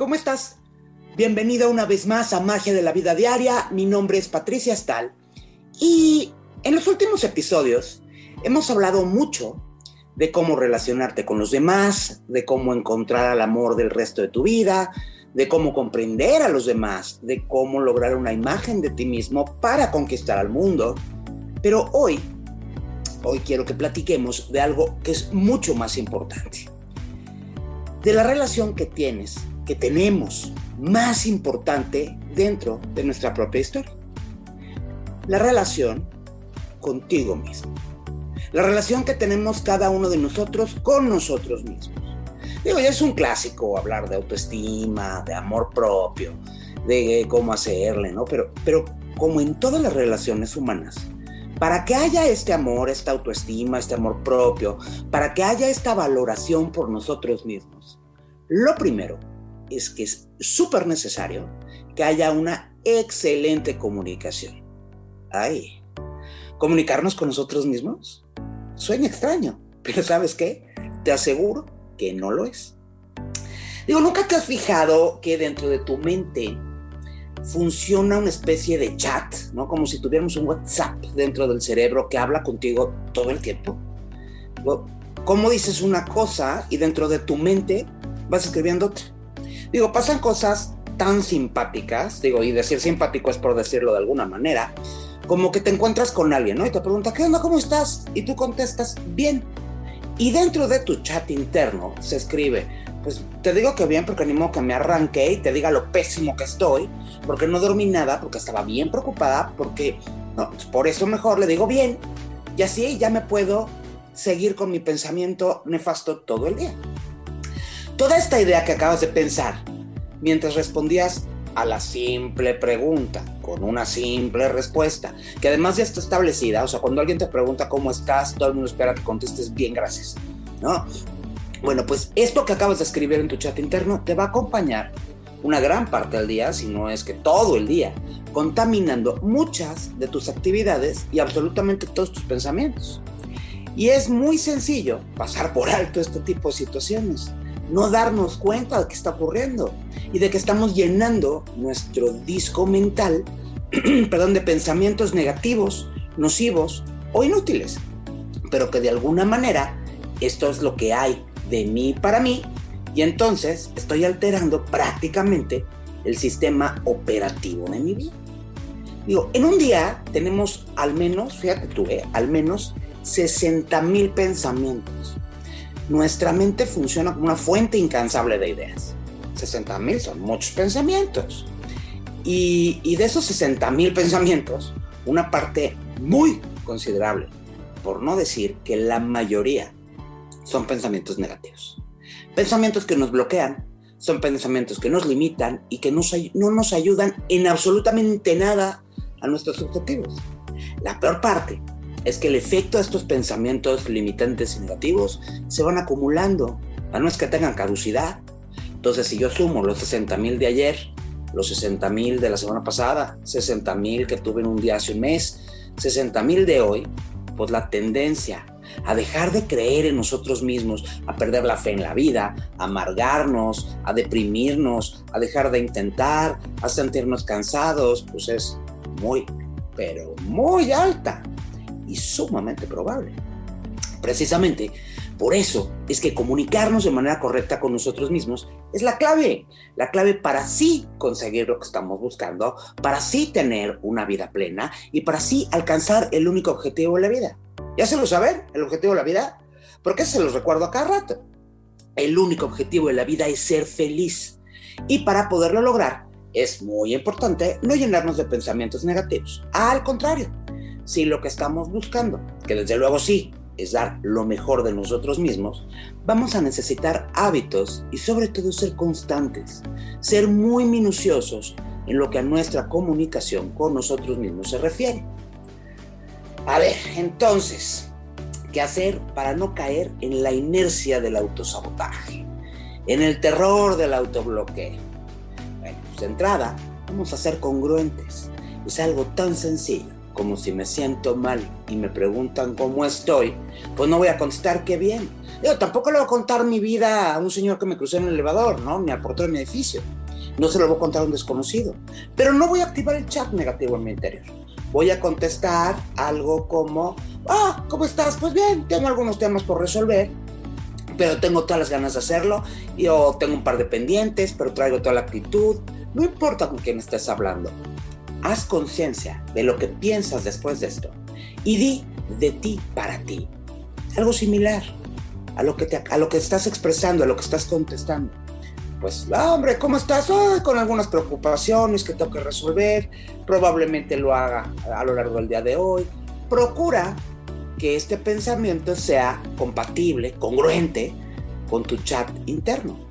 ¿cómo estás? Bienvenida una vez más a Magia de la Vida Diaria. Mi nombre es Patricia Stahl y en los últimos episodios hemos hablado mucho de cómo relacionarte con los demás, de cómo encontrar el amor del resto de tu vida, de cómo comprender a los demás, de cómo lograr una imagen de ti mismo para conquistar al mundo. Pero hoy, hoy quiero que platiquemos de algo que es mucho más importante de la relación que tienes, que tenemos, más importante dentro de nuestra propia historia. La relación contigo mismo. La relación que tenemos cada uno de nosotros con nosotros mismos. Digo, ya es un clásico hablar de autoestima, de amor propio, de cómo hacerle, ¿no? Pero, pero como en todas las relaciones humanas, para que haya este amor, esta autoestima, este amor propio, para que haya esta valoración por nosotros mismos, lo primero es que es súper necesario que haya una excelente comunicación. Ay, comunicarnos con nosotros mismos suena extraño, pero ¿sabes qué? Te aseguro que no lo es. Digo, ¿nunca te has fijado que dentro de tu mente funciona una especie de chat, ¿no? Como si tuviéramos un WhatsApp dentro del cerebro que habla contigo todo el tiempo. ¿Cómo dices una cosa y dentro de tu mente vas escribiendo otra? Digo, pasan cosas tan simpáticas, digo, y decir simpático es por decirlo de alguna manera, como que te encuentras con alguien, ¿no? Y te pregunta, ¿qué onda? ¿Cómo estás? Y tú contestas, bien. Y dentro de tu chat interno se escribe, pues te digo que bien porque animo que me arranque y te diga lo pésimo que estoy, porque no dormí nada, porque estaba bien preocupada, porque no, pues por eso mejor le digo bien, y así ya me puedo seguir con mi pensamiento nefasto todo el día. Toda esta idea que acabas de pensar mientras respondías a la simple pregunta con una simple respuesta, que además ya está establecida, o sea, cuando alguien te pregunta cómo estás, todo el mundo espera que contestes bien, gracias, ¿no? Bueno, pues esto que acabas de escribir en tu chat interno te va a acompañar una gran parte del día, si no es que todo el día, contaminando muchas de tus actividades y absolutamente todos tus pensamientos. Y es muy sencillo pasar por alto este tipo de situaciones no darnos cuenta de qué está ocurriendo y de que estamos llenando nuestro disco mental, perdón, de pensamientos negativos, nocivos o inútiles, pero que de alguna manera esto es lo que hay de mí para mí y entonces estoy alterando prácticamente el sistema operativo de mi vida. Digo, en un día tenemos al menos, fíjate tú, eh, al menos 60 mil pensamientos nuestra mente funciona como una fuente incansable de ideas. 60 mil son muchos pensamientos. Y, de esos 60 mil pensamientos, una parte muy considerable, por no decir que la mayoría, son pensamientos negativos. Pensamientos que nos bloquean, son pensamientos que nos limitan y que no nos ayudan en absolutamente nada a nuestros objetivos. La peor parte es que el efecto de estos pensamientos limitantes y negativos se van acumulando. No es que tengan caducidad. Entonces, si yo sumo los 60 mil de ayer, los 60 mil de la semana pasada, 60 mil que tuve en un día hace un mes, 60 mil de hoy, pues la tendencia a dejar de creer en nosotros mismos, a perder la fe en la vida, a amargarnos, a deprimirnos, a dejar de intentar, a sentirnos cansados, pues es muy, pero muy alta y sumamente probable. Precisamente por eso es que comunicarnos de manera correcta con nosotros mismos es la clave, la clave para sí conseguir lo que estamos buscando, para sí tener una vida plena y para sí alcanzar el único objetivo de la vida. ¿Ya se lo saben? ¿El objetivo de la vida? Porque se los recuerdo a cada rato. El único objetivo de la vida es ser feliz. Y para poderlo lograr, es muy importante no llenarnos de pensamientos negativos. Al contrario, si lo que estamos buscando, que desde luego sí, es dar lo mejor de nosotros mismos, vamos a necesitar hábitos y sobre todo ser constantes, ser muy minuciosos en lo que a nuestra comunicación con nosotros mismos se refiere. A ver, entonces, ¿qué hacer para no caer en la inercia del autosabotaje, en el terror del autobloqueo? Bueno, pues de entrada, vamos a ser congruentes. Es algo tan sencillo como si me siento mal y me preguntan cómo estoy, pues no voy a contestar qué bien. Yo tampoco le voy a contar mi vida a un señor que me crucé en el elevador, ¿no? Al portero de mi edificio. No se lo voy a contar a un desconocido. Pero no voy a activar el chat negativo en mi interior. Voy a contestar algo como, ah, ¿cómo estás? Pues bien, tengo algunos temas por resolver, pero tengo todas las ganas de hacerlo. Yo tengo un par de pendientes, pero traigo toda la actitud. No importa con quién estés hablando. Haz conciencia de lo que piensas después de esto y di de ti para ti. Algo similar a lo que, a lo que estás expresando, a lo que estás contestando. Pues, hombre, ¿cómo estás? con algunas preocupaciones que tengo que resolver. Probablemente lo haga a lo largo del día de hoy. Procura que este pensamiento sea compatible, congruente con tu chat interno.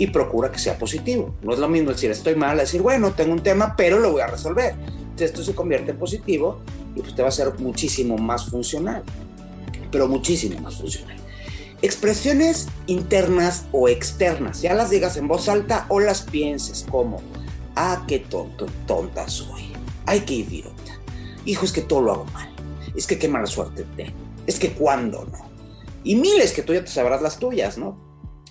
Y procura que sea positivo. No es lo mismo decir estoy mal, decir, bueno, tengo un tema, pero lo voy a resolver. Entonces esto se convierte en positivo y pues te va a ser muchísimo más funcional. Pero muchísimo más funcional. Expresiones internas o externas, ya las digas en voz alta o las pienses como, ah, qué tonto, tonta soy, ay, qué idiota, hijo, es que todo lo hago mal, es que qué mala suerte tengo, es que cuando no. Y miles que tú ya te sabrás las tuyas, ¿no?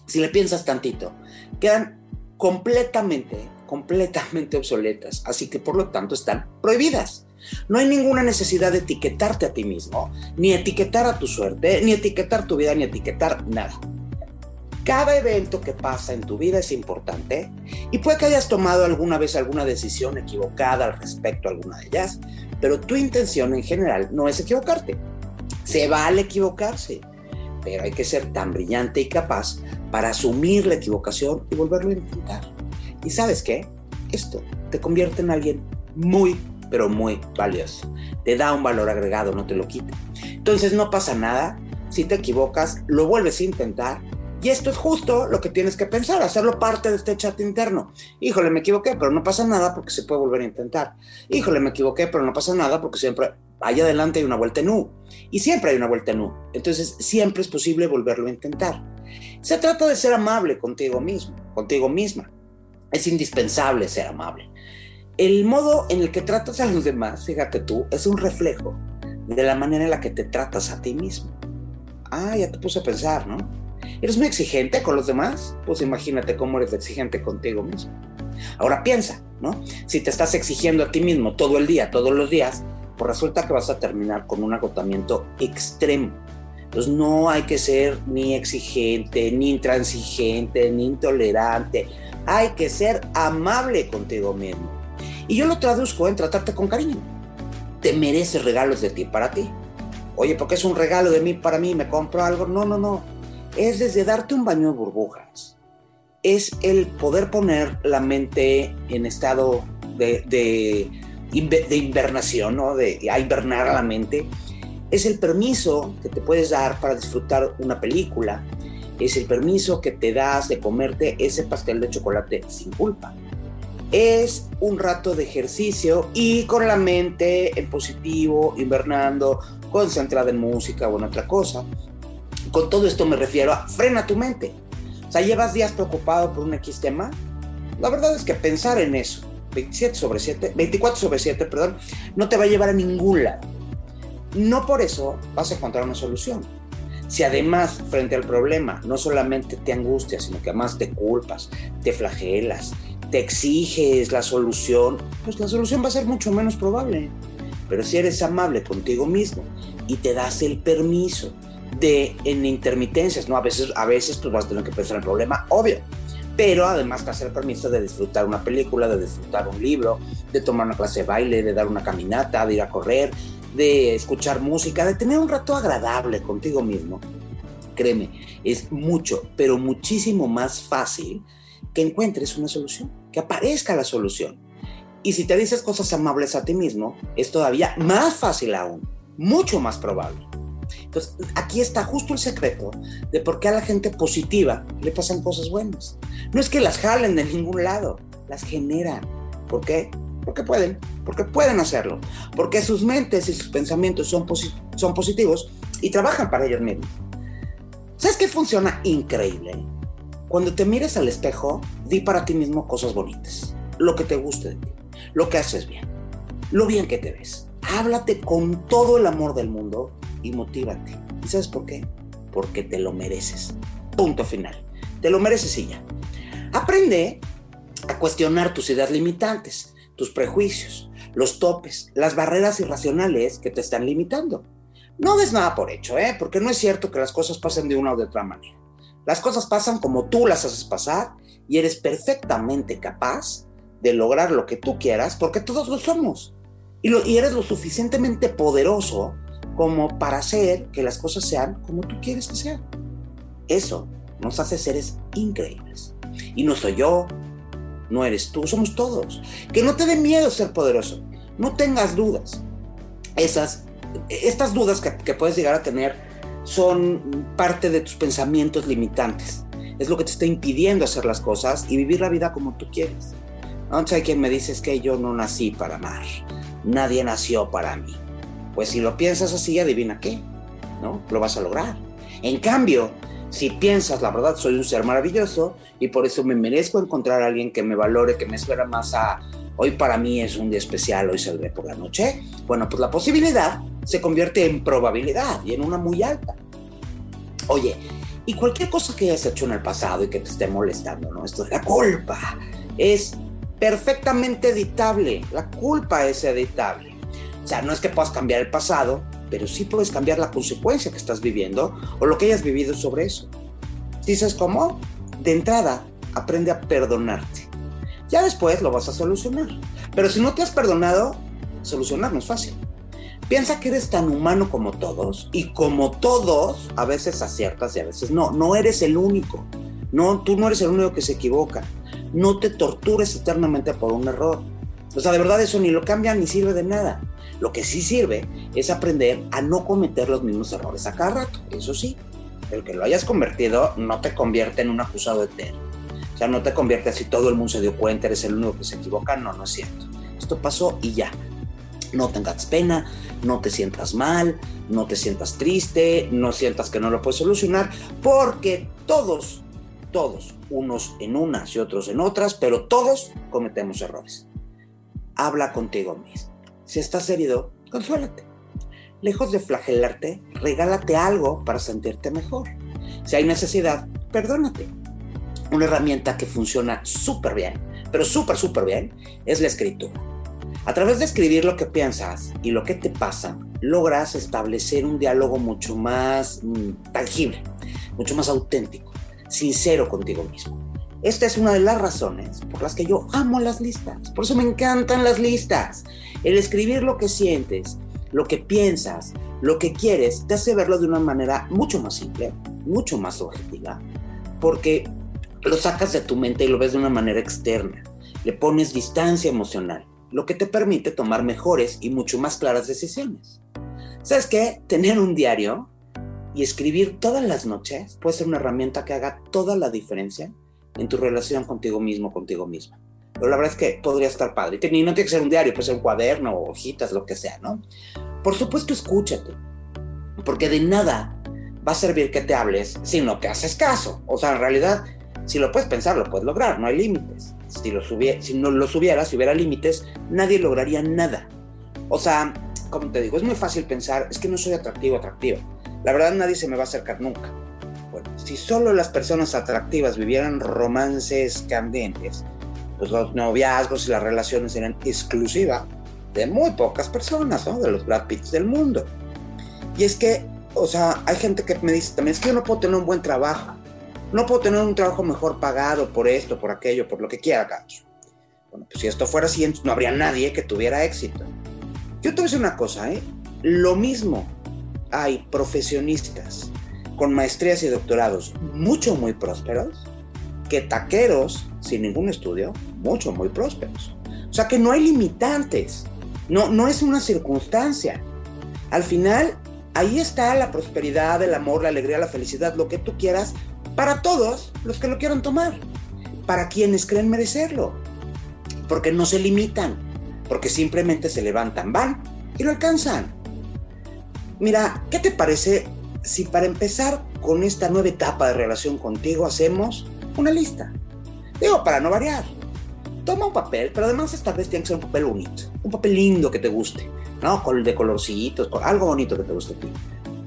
Si le piensas tantito, quedan completamente, completamente obsoletas, así que por lo tanto están prohibidas. No hay ninguna necesidad de etiquetarte a ti mismo, ni etiquetar a tu suerte, ni etiquetar tu vida, ni etiquetar nada. Cada evento que pasa en tu vida es importante y puede que hayas tomado alguna vez alguna decisión equivocada al respecto a alguna de ellas, pero tu intención en general no es equivocarte. Se vale equivocarse, pero hay que ser tan brillante y capaz para asumir la equivocación y volverlo a intentar. ¿Y sabes qué? Esto te convierte en alguien muy pero muy valioso. Te da un valor agregado, no te lo quita. Entonces no pasa nada. Si te equivocas, lo vuelves a intentar. Y esto es justo lo que tienes que pensar, hacerlo parte de este chat interno. Híjole, me equivoqué, pero no pasa nada porque se puede volver a intentar. Híjole, me equivoqué, pero no pasa nada porque siempre allá adelante hay una vuelta en U. Y siempre hay una vuelta en U. Entonces siempre es posible volverlo a intentar. Se trata de ser amable contigo mismo, contigo misma. Es indispensable ser amable el modo en el que tratas a los demás, fíjate tú, es un reflejo de la manera en la que te tratas a ti mismo. Ah, ya te puse a pensar, ¿no? ¿Eres muy exigente con los demás? Pues imagínate cómo eres exigente contigo mismo. Ahora piensa, ¿no? Si te estás exigiendo a ti mismo todo el día, todos los días, pues resulta que vas a terminar con un agotamiento extremo. Entonces no hay que ser ni exigente, ni intransigente, ni intolerante. Hay que ser amable contigo mismo. Y yo lo traduzco en tratarte con cariño. Te mereces regalos de ti para ti. Oye, porque es un regalo de mí para mí, me compro algo. No, no, no. Es desde darte un baño de burbujas. Es el poder poner la mente en estado de, de, de invernación, ¿no? De a invernar a la mente. Es el permiso que te puedes dar para disfrutar una película. Es el permiso que te das de comerte ese pastel de chocolate sin culpa es un rato de ejercicio y con la mente en positivo, invernando, concentrada en música o en otra cosa. Con todo esto me refiero a frena tu mente. O sea, llevas días preocupado por un X tema. La verdad es que pensar en eso, 27 sobre 7, 24 sobre 7, perdón, no te va a llevar a ningún lado. No por eso vas a encontrar una solución. Si además frente al problema no solamente te angustias, sino que además te culpas, te flagelas, te exiges la solución, pues la solución va a ser mucho menos probable. Pero si eres amable contigo mismo y te das el permiso de en intermitencias, ¿no? A veces, a veces pues vas a tener que pensar en el problema, obvio. Pero además te das el permiso de disfrutar una película, de disfrutar un libro, de tomar una clase de baile, de dar una caminata, de ir a correr, de escuchar música, de tener un rato agradable contigo mismo. Créeme, es mucho, pero muchísimo más fácil que encuentres una solución, que aparezca la solución. Y si te dices cosas amables a ti mismo, es todavía más fácil aún, mucho más probable. Entonces, aquí está justo el secreto de por qué a la gente positiva le pasan cosas buenas. No es que las jalen de ningún lado, las generan. ¿Por qué? Porque pueden, porque pueden hacerlo, porque sus mentes y sus pensamientos son, positivos y trabajan para ellos mismos. ¿Sabes qué funciona increíble? Cuando te mires al espejo, di para ti mismo cosas bonitas, lo que te guste de ti, lo que haces bien, lo bien que te ves. Háblate con todo el amor del mundo y motívate. ¿Y sabes por qué? porque te lo mereces. Punto final. Te lo mereces y ya. Aprende a cuestionar tus ideas limitantes, tus prejuicios, los topes, las barreras irracionales que te están limitando. No des nada por hecho, ¿eh? porque no es cierto que las cosas pasen de una o de otra manera. Las cosas pasan como tú las haces pasar y eres perfectamente capaz de lograr lo que tú quieras porque todos lo somos. Y, y eres lo suficientemente poderoso como para hacer que las cosas sean como tú quieres que sean. Eso nos hace seres increíbles. Y no soy yo, no eres tú, somos todos. Que no te dé miedo ser poderoso, no tengas dudas. Esas, estas dudas que, puedes llegar a tener son parte de tus pensamientos limitantes. Es lo que te está impidiendo hacer las cosas y vivir la vida como tú quieres. Entonces hay quien me dice que yo no nací para amar, nadie nació para mí. Pues si lo piensas así, adivina qué, ¿no? Lo vas a lograr. En cambio, si piensas, la verdad, soy un ser maravilloso y por eso me merezco encontrar a alguien que me valore, que me espera más a hoy para mí es un día especial, hoy saldré por la noche, bueno, pues la posibilidad se convierte en probabilidad y en una muy alta. Oye, y cualquier cosa que hayas hecho en el pasado y que te esté molestando, ¿no? Esto es la culpa. Es perfectamente editable. La culpa es editable. Sea, no es que puedas cambiar el pasado, pero sí puedes cambiar la consecuencia que estás viviendo o lo que hayas vivido sobre eso. ¿Dices cómo? De entrada, aprende a perdonarte. Ya después lo vas a solucionar. Pero si no te has perdonado, solucionar no es fácil. Piensa que eres tan humano como todos y como todos, a veces aciertas y a veces no. No eres el único. No, tú no eres el único que se equivoca. No te tortures eternamente por un error. O sea, de verdad eso ni lo cambia ni sirve de nada. Lo que sí sirve es aprender a no cometer los mismos errores a cada rato, eso sí. El que lo hayas convertido no te convierte en un acusado eterno. O sea, no te convierte así todo el mundo se dio cuenta, eres el único que se equivoca. No, no es cierto. Esto pasó y ya. No tengas pena, no te sientas mal, no te sientas triste, no sientas que no lo puedes solucionar, porque todos, todos, unos en unas y otros en otras, pero todos cometemos errores. Habla contigo mismo. Si estás herido, consuélate. Lejos de flagelarte, regálate algo para sentirte mejor. Si hay necesidad, perdónate. Una herramienta que funciona súper bien, pero súper, súper bien, es la escritura. A través de escribir lo que piensas y lo que te pasa, logras establecer un diálogo mucho más mm, tangible, mucho más auténtico, sincero contigo mismo. Esta es una de las razones por las que yo amo las listas. Por eso me encantan las listas. El escribir lo que sientes, lo que piensas, lo que quieres, te hace verlo de una manera mucho más simple, mucho más objetiva, porque lo sacas de tu mente y lo ves de una manera externa. Le pones distancia emocional, lo que te permite tomar mejores y mucho más claras decisiones. ¿Sabes qué? Tener un diario y escribir todas las noches puede ser una herramienta que haga toda la diferencia en tu relación contigo mismo, contigo misma. Pero la verdad es que podría estar padre. Y no tiene que ser un diario, puede ser un cuaderno, hojitas, lo que sea, ¿no? Por supuesto, escúchate. Porque de nada va a servir que te hables si no te haces caso. O sea, en realidad, si lo puedes pensar, lo puedes lograr, no hay límites. Si, lo si no los hubiera, si hubiera límites, nadie lograría nada. O sea, como te digo, es muy fácil pensar, es que no soy atractivo, atractiva. La verdad, nadie se me va a acercar nunca. Bueno, si solo las personas atractivas vivieran romances candentes, pues los noviazgos y las relaciones serían exclusivas de muy pocas personas, ¿no? De los Brad Pitts del mundo. Y es que, o sea, hay gente que me dice también, es que yo no puedo tener un buen trabajo, no puedo tener un trabajo mejor pagado por esto, por aquello, por lo que quiera, gacho. Bueno, pues si esto fuera así, no habría nadie que tuviera éxito. Yo te voy a decir una cosa, ¿eh? Lo mismo hay profesionistas con maestrías y doctorados mucho, muy prósperos, que taqueros sin ningún estudio, mucho, muy prósperos. O sea que no hay limitantes, no, no es una circunstancia. Al final, ahí está la prosperidad, el amor, la alegría, la felicidad, lo que tú quieras, para todos los que lo quieran tomar, para quienes creen merecerlo, porque no se limitan, porque simplemente se levantan, van y lo alcanzan. Mira, ¿qué te parece si para empezar con esta nueva etapa de relación contigo hacemos una lista? Digo, para no variar. Toma un papel, pero además esta vez tiene que ser un papel bonito, un papel lindo que te guste, ¿no? Con de colorcitos, con algo bonito que te guste a ti.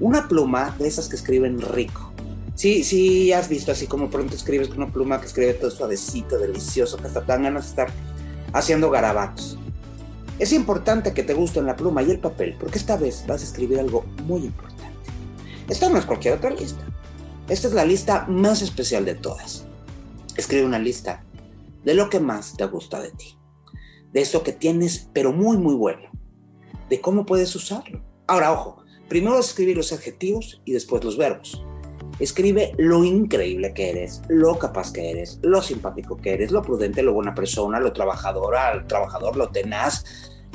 una pluma de esas que escriben rico. Sí, sí, has visto así como pronto escribes con una pluma que escribe todo suavecito, delicioso, que hasta te dan ganas de estar haciendo garabatos. Es importante que te gusten la pluma y el papel, porque esta vez vas a escribir algo muy importante. Esta no es cualquier otra lista. Esta es la lista más especial de todas. Escribe una lista de lo que más te gusta de ti. De eso que tienes, pero muy, muy bueno. De cómo puedes usarlo. Ahora, ojo, primero escribir los adjetivos y después los verbos. Escribe lo increíble que eres, lo capaz que eres, lo simpático que eres, lo prudente, lo buena persona, lo trabajadora, el trabajador, lo tenaz,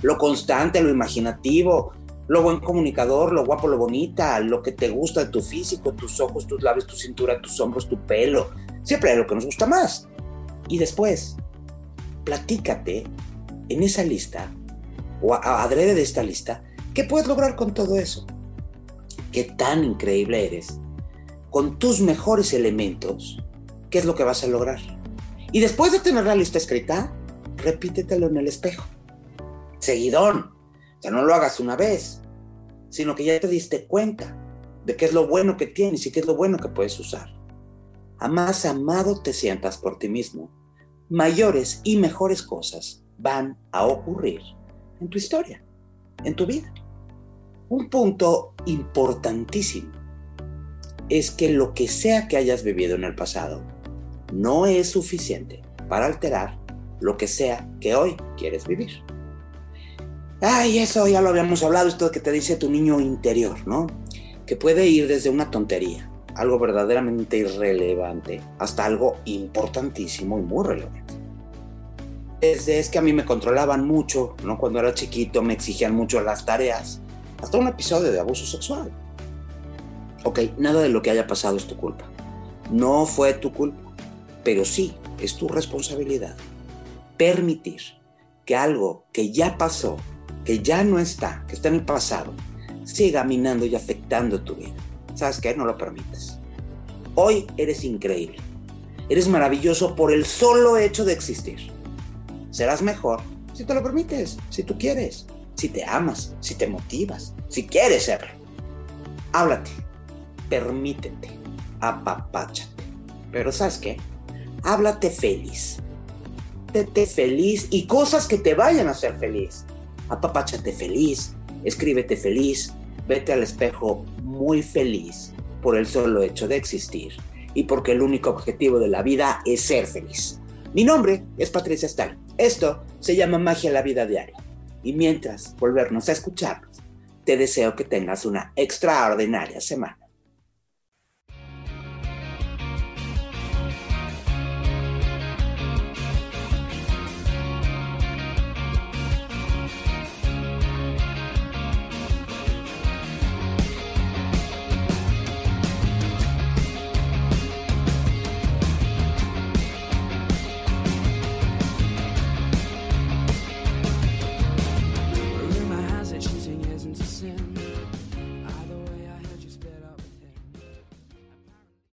lo constante, lo imaginativo, lo buen comunicador, lo guapo, lo bonita, lo que te gusta de tu físico, tus ojos, tus labios, tu cintura, tus hombros, tu pelo. Siempre hay lo que nos gusta más. Y después, platícate en esa lista, o adrede de esta lista, ¿qué puedes lograr con todo eso? ¿Qué tan increíble eres? con tus mejores elementos, ¿qué es lo que vas a lograr? Y después de tener la lista escrita, repítetelo en el espejo. Seguidón. O sea, no lo hagas una vez, sino que ya te diste cuenta de qué es lo bueno que tienes y qué es lo bueno que puedes usar. A más amado te sientas por ti mismo, mayores y mejores cosas van a ocurrir en tu historia, en tu vida. Un punto importantísimo es que lo que sea que hayas vivido en el pasado no es suficiente para alterar lo que sea que hoy quieres vivir. Ay, eso ya lo habíamos hablado, esto que te dice tu niño interior, ¿no? Que puede ir desde una tontería, algo verdaderamente irrelevante, hasta algo importantísimo y muy relevante. Desde es que a mí me controlaban mucho, ¿no? Cuando era chiquito me exigían mucho las tareas, hasta un episodio de abuso sexual ok, nada de lo que haya pasado es tu culpa. No fue tu culpa, pero sí es tu responsabilidad permitir que algo que ya pasó, que ya no está, que está en el pasado, siga minando y afectando tu vida. ¿Sabes qué? No lo permites. Hoy eres increíble. Eres maravilloso por el solo hecho de existir. Serás mejor si te lo permites, si tú quieres, si te amas, si te motivas, si quieres serlo. Háblate permítete, apapáchate. Pero ¿sabes qué? Háblate feliz. Tete feliz y cosas que te vayan a hacer feliz. Apapáchate feliz, escríbete feliz, vete al espejo muy feliz por el solo hecho de existir y porque el único objetivo de la vida es ser feliz. Mi nombre es Patricia Stahl. Esto se llama Magia la Vida Diaria. Y mientras volvernos a escucharnos, te deseo que tengas una extraordinaria semana.